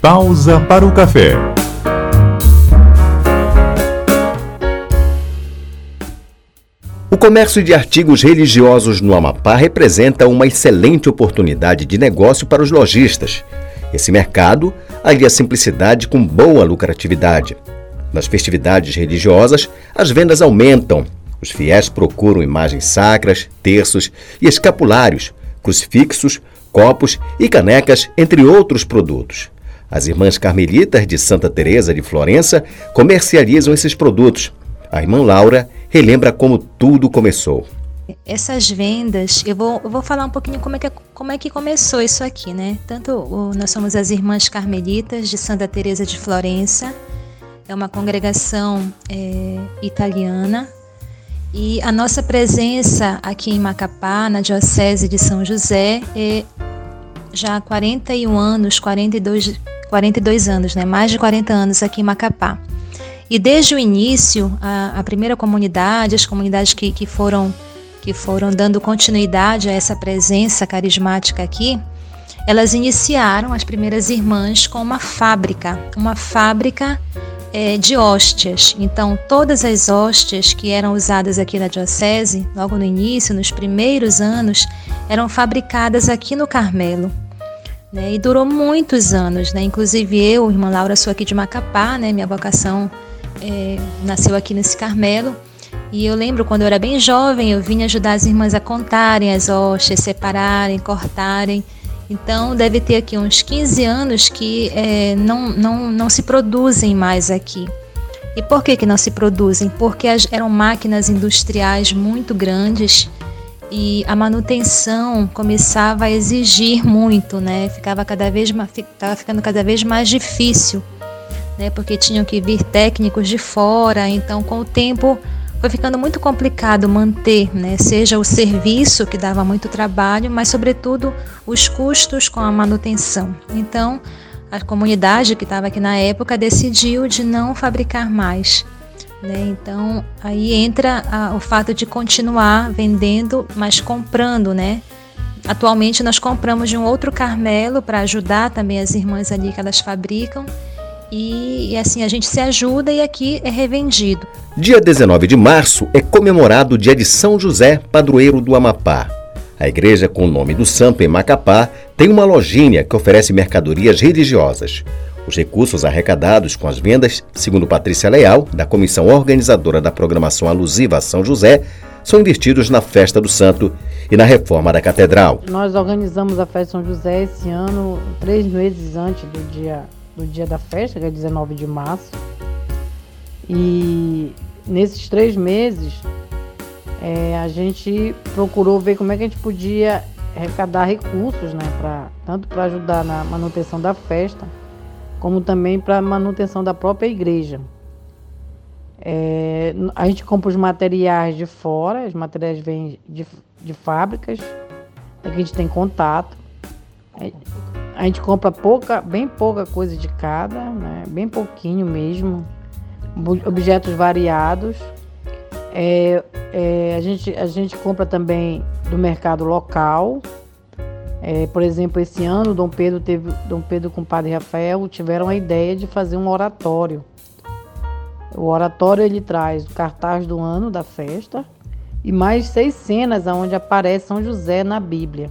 Pausa para o café. O comércio de artigos religiosos no Amapá representa uma excelente oportunidade de negócio para os lojistas. Esse mercado alia simplicidade com boa lucratividade. Nas festividades religiosas, as vendas aumentam. Os fiéis procuram imagens sacras, terços e escapulários, crucifixos, copos e canecas, entre outros produtos. As irmãs carmelitas de Santa Teresa de Florença comercializam esses produtos. A irmã Laura relembra como tudo começou. Essas vendas, eu vou, eu vou falar um pouquinho como é, que, como é que começou isso aqui, né? Tanto o, nós somos as Irmãs Carmelitas de Santa Teresa de Florença, é uma congregação é, italiana, e a nossa presença aqui em Macapá, na Diocese de São José, é já há 41 anos, 42, 42 anos, né? mais de 40 anos aqui em Macapá. E desde o início, a, a primeira comunidade, as comunidades que, que, foram, que foram dando continuidade a essa presença carismática aqui, elas iniciaram as primeiras irmãs com uma fábrica, uma fábrica é, de hóstias. Então, todas as hóstias que eram usadas aqui na Diocese, logo no início, nos primeiros anos, eram fabricadas aqui no Carmelo. Né, e durou muitos anos, né? Inclusive eu, irmã Laura, sou aqui de Macapá, né? Minha vocação é, nasceu aqui nesse Carmelo. E eu lembro quando eu era bem jovem, eu vinha ajudar as irmãs a contarem as hostes, separarem, cortarem. Então deve ter aqui uns 15 anos que é, não, não, não se produzem mais aqui. E por que, que não se produzem? Porque as, eram máquinas industriais muito grandes e a manutenção começava a exigir muito, né? Ficava cada vez mais, ficando cada vez mais difícil né, porque tinham que vir técnicos de fora, então com o tempo foi ficando muito complicado manter, né, seja o serviço que dava muito trabalho, mas sobretudo os custos com a manutenção. Então, a comunidade que estava aqui na época decidiu de não fabricar mais. Né? Então, aí entra a, o fato de continuar vendendo, mas comprando, né? Atualmente nós compramos de um outro Carmelo para ajudar também as irmãs ali que elas fabricam e, e, assim a gente se ajuda e aqui é revendido. Dia 19 de março é comemorado o dia de São José, padroeiro do Amapá. A igreja com o nome do santo em Macapá tem uma lojinha que oferece mercadorias religiosas. Os recursos arrecadados com as vendas, segundo Patrícia Leal, da comissão organizadora da programação alusiva a São José, são investidos na festa do santo e na reforma da catedral. Nós organizamos a festa São José esse ano, três meses antes do dia do dia da festa, que é 19 de março. E nesses três meses, é, a gente procurou ver como é que a gente podia arrecadar recursos, né, pra, tanto para ajudar na manutenção da festa, como também para manutenção da própria igreja. É, a gente compra os materiais de fora, os materiais vêm de, de fábricas, é que a gente tem contato. É, a gente compra pouca, bem pouca coisa de cada, né? bem pouquinho mesmo, objetos variados. É, é, a, gente, a gente compra também do mercado local. É, por exemplo, esse ano Dom Pedro teve Dom Pedro com o Padre Rafael tiveram a ideia de fazer um oratório. O oratório ele traz o cartaz do ano da festa e mais seis cenas onde aparece São José na Bíblia.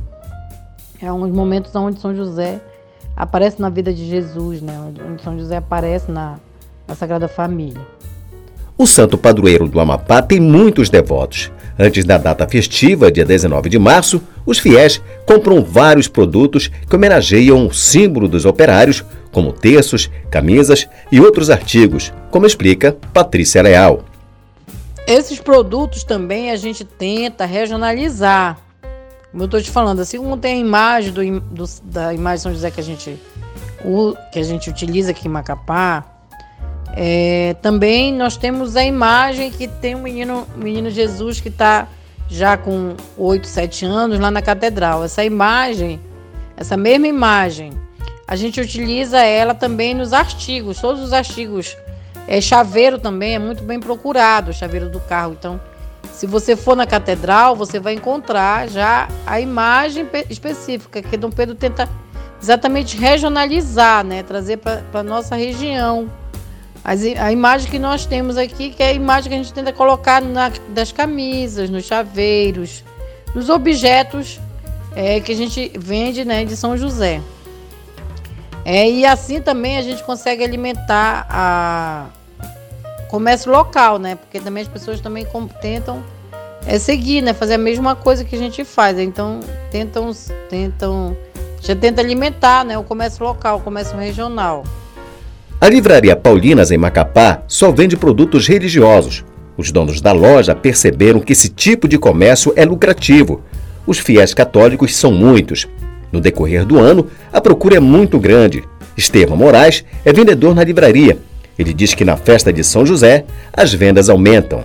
É uns momentos onde São José aparece na vida de Jesus, né? onde São José aparece na, na Sagrada Família. O santo padroeiro do Amapá tem muitos devotos. Antes da data festiva, dia 19 de março, os fiéis compram vários produtos que homenageiam o símbolo dos operários, como terços, camisas e outros artigos, como explica Patrícia Leal. Esses produtos também a gente tenta regionalizar. Como eu estou te falando, assim como tem a imagem do, do, da imagem São José que a gente, que a gente utiliza aqui em Macapá, é, também nós temos a imagem que tem um menino, menino Jesus que está já com 8, 7 anos lá na catedral. Essa imagem, essa mesma imagem, a gente utiliza ela também nos artigos, todos os artigos. É, chaveiro também é muito bem procurado, chaveiro do carro. Então, se você for na catedral, você vai encontrar já a imagem específica que Dom Pedro tenta exatamente regionalizar, né? Trazer para a nossa região. As, a imagem que nós temos aqui, que é a imagem que a gente tenta colocar na, das camisas, nos chaveiros, nos objetos é, que a gente vende né, de São José. É, e assim também a gente consegue alimentar a comércio local, né? Porque também as pessoas também tentam é, seguir, né? Fazer a mesma coisa que a gente faz. Então tentam, tentam, já tenta alimentar, né? O comércio local, o comércio regional. A livraria Paulinas em Macapá só vende produtos religiosos. Os donos da loja perceberam que esse tipo de comércio é lucrativo. Os fiéis católicos são muitos no decorrer do ano, a procura é muito grande. Estevam Moraes é vendedor na livraria. Ele diz que na festa de São José as vendas aumentam.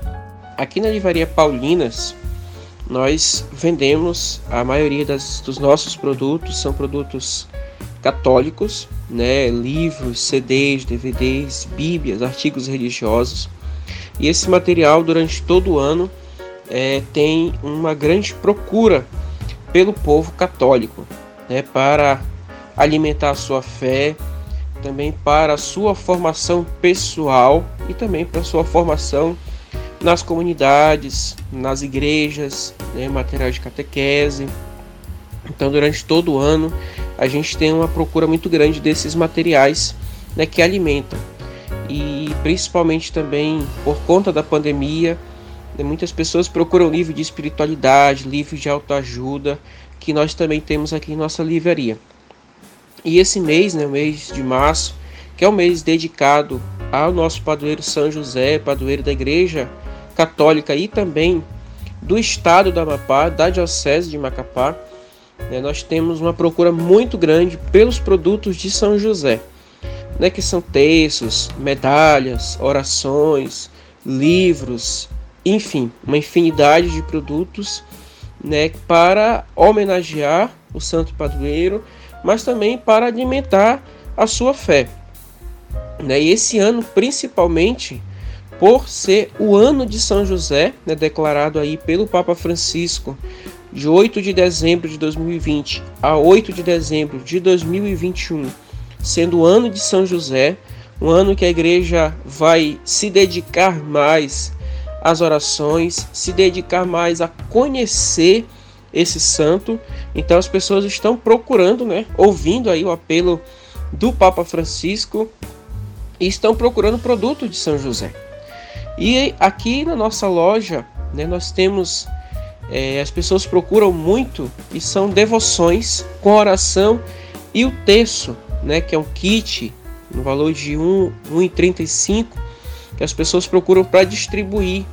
Aqui na livraria Paulinas, nós vendemos a maioria das, dos nossos produtos são produtos católicos, né, livros, CDs, DVDs, Bíblias, artigos religiosos. E esse material durante todo o ano é, tem uma grande procura pelo povo católico né, para alimentar a sua fé, também para a sua formação pessoal e também para a sua formação nas comunidades, nas igrejas, né, material de catequese. Então, durante todo o ano, a gente tem uma procura muito grande desses materiais né, que alimentam. E principalmente também por conta da pandemia, né, muitas pessoas procuram livros de espiritualidade, livros de autoajuda, que nós também temos aqui em nossa livraria. E esse mês, né, o mês de março, que é o mês dedicado ao nosso padroeiro São José, padroeiro da Igreja Católica e também do estado da Amapá, da Diocese de Macapá, né, nós temos uma procura muito grande pelos produtos de São José, né, que são textos, medalhas, orações, livros, enfim, uma infinidade de produtos né, para homenagear o santo padroeiro, mas também para alimentar a sua fé. Né? E esse ano, principalmente, por ser o ano de São José, né, declarado aí pelo Papa Francisco, de 8 de dezembro de 2020 a 8 de dezembro de 2021, sendo o ano de São José, um ano que a igreja vai se dedicar mais as orações, se dedicar mais a conhecer esse santo. Então as pessoas estão procurando, né, ouvindo aí o apelo do Papa Francisco e estão procurando produto de São José. E aqui na nossa loja, né, nós temos é, as pessoas procuram muito e são devoções com oração e o terço, né, que é um kit no valor de R$ 1,35 que as pessoas procuram para distribuir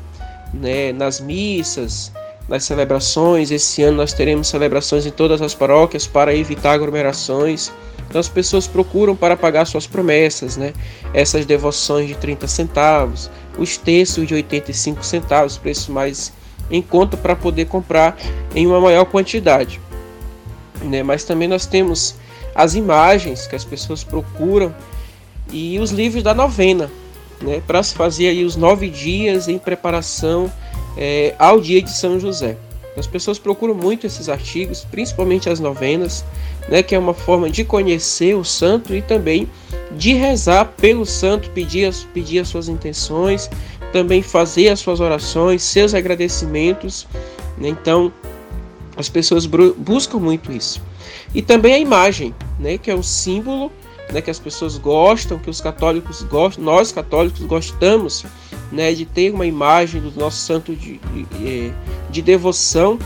né, nas missas, nas celebrações. Esse ano nós teremos celebrações em todas as paróquias para evitar aglomerações. Então as pessoas procuram para pagar suas promessas, né? Essas devoções de 30 centavos, os textos de 85 centavos, preço mais em conta para poder comprar em uma maior quantidade. Né? Mas também nós temos as imagens que as pessoas procuram e os livros da novena, né, para se fazer aí os nove dias em preparação é, ao dia de São José. As pessoas procuram muito esses artigos, principalmente as novenas, né, que é uma forma de conhecer o santo e também de rezar pelo santo, pedir as, pedir as suas intenções, também fazer as suas orações, seus agradecimentos. Né? Então, as pessoas buscam muito isso. E também a imagem, né, que é o símbolo né, que as pessoas gostam, que os católicos gostam, nós católicos gostamos né, de ter uma imagem do nosso santo de, de, de devoção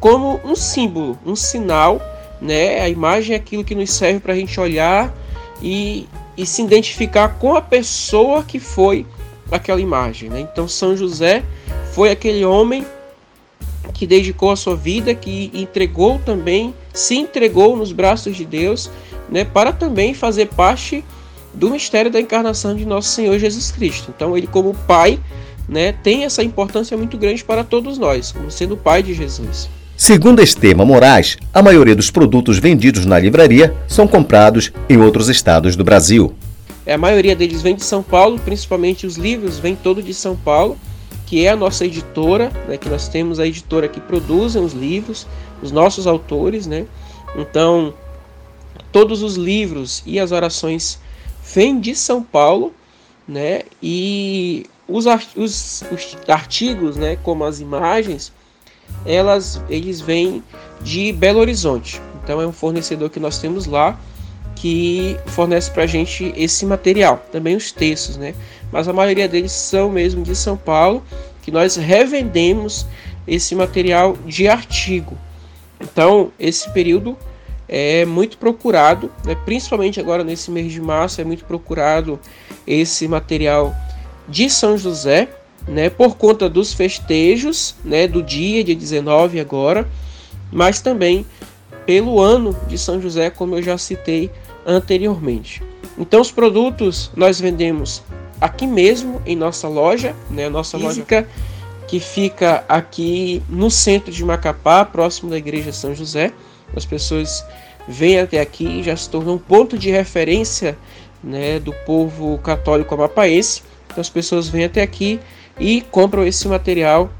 como um símbolo, um sinal. Né? A imagem é aquilo que nos serve para a gente olhar e, e se identificar com a pessoa que foi aquela imagem. Né? Então, São José foi aquele homem que dedicou a sua vida, que entregou também, se entregou nos braços de Deus né, para também fazer parte do mistério da encarnação de nosso Senhor Jesus Cristo. Então, ele, como Pai, né, tem essa importância muito grande para todos nós, como sendo Pai de Jesus. Segundo Estema Moraes, a maioria dos produtos vendidos na livraria são comprados em outros estados do Brasil. É, a maioria deles vem de São Paulo, principalmente os livros vêm todo de São Paulo, que é a nossa editora, né, que nós temos a editora que produzem os livros, os nossos autores, né? Então, todos os livros e as orações vêm de São Paulo, né? E os, os, os artigos, né, como as imagens, elas, eles vêm de Belo Horizonte. Então é um fornecedor que nós temos lá que fornece para a gente esse material, também os textos, né? Mas a maioria deles são mesmo de São Paulo, que nós revendemos esse material de artigo. Então esse período é muito procurado, né? principalmente agora nesse mês de março é muito procurado esse material de São José, né? Por conta dos festejos, né? Do dia de 19 agora, mas também pelo ano de São José, como eu já citei anteriormente. Então os produtos nós vendemos aqui mesmo em nossa loja, né, nossa física loja que fica aqui no centro de Macapá, próximo da igreja São José. As pessoas vêm até aqui e já se tornou um ponto de referência né, do povo católico amapaense. Então as pessoas vêm até aqui e compram esse material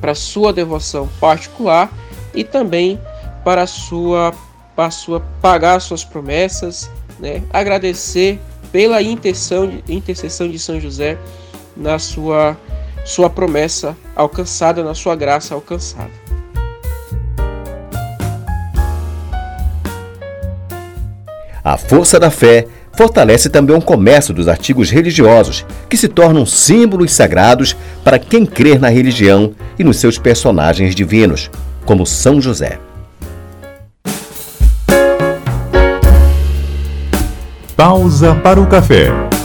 para sua devoção particular e também para a sua para sua pagar suas promessas, né? Agradecer pela intercessão de, intercessão de São José na sua sua promessa alcançada, na sua graça alcançada. A força da fé fortalece também o comércio dos artigos religiosos, que se tornam símbolos sagrados para quem crer na religião e nos seus personagens divinos, como São José. Pausa para o café.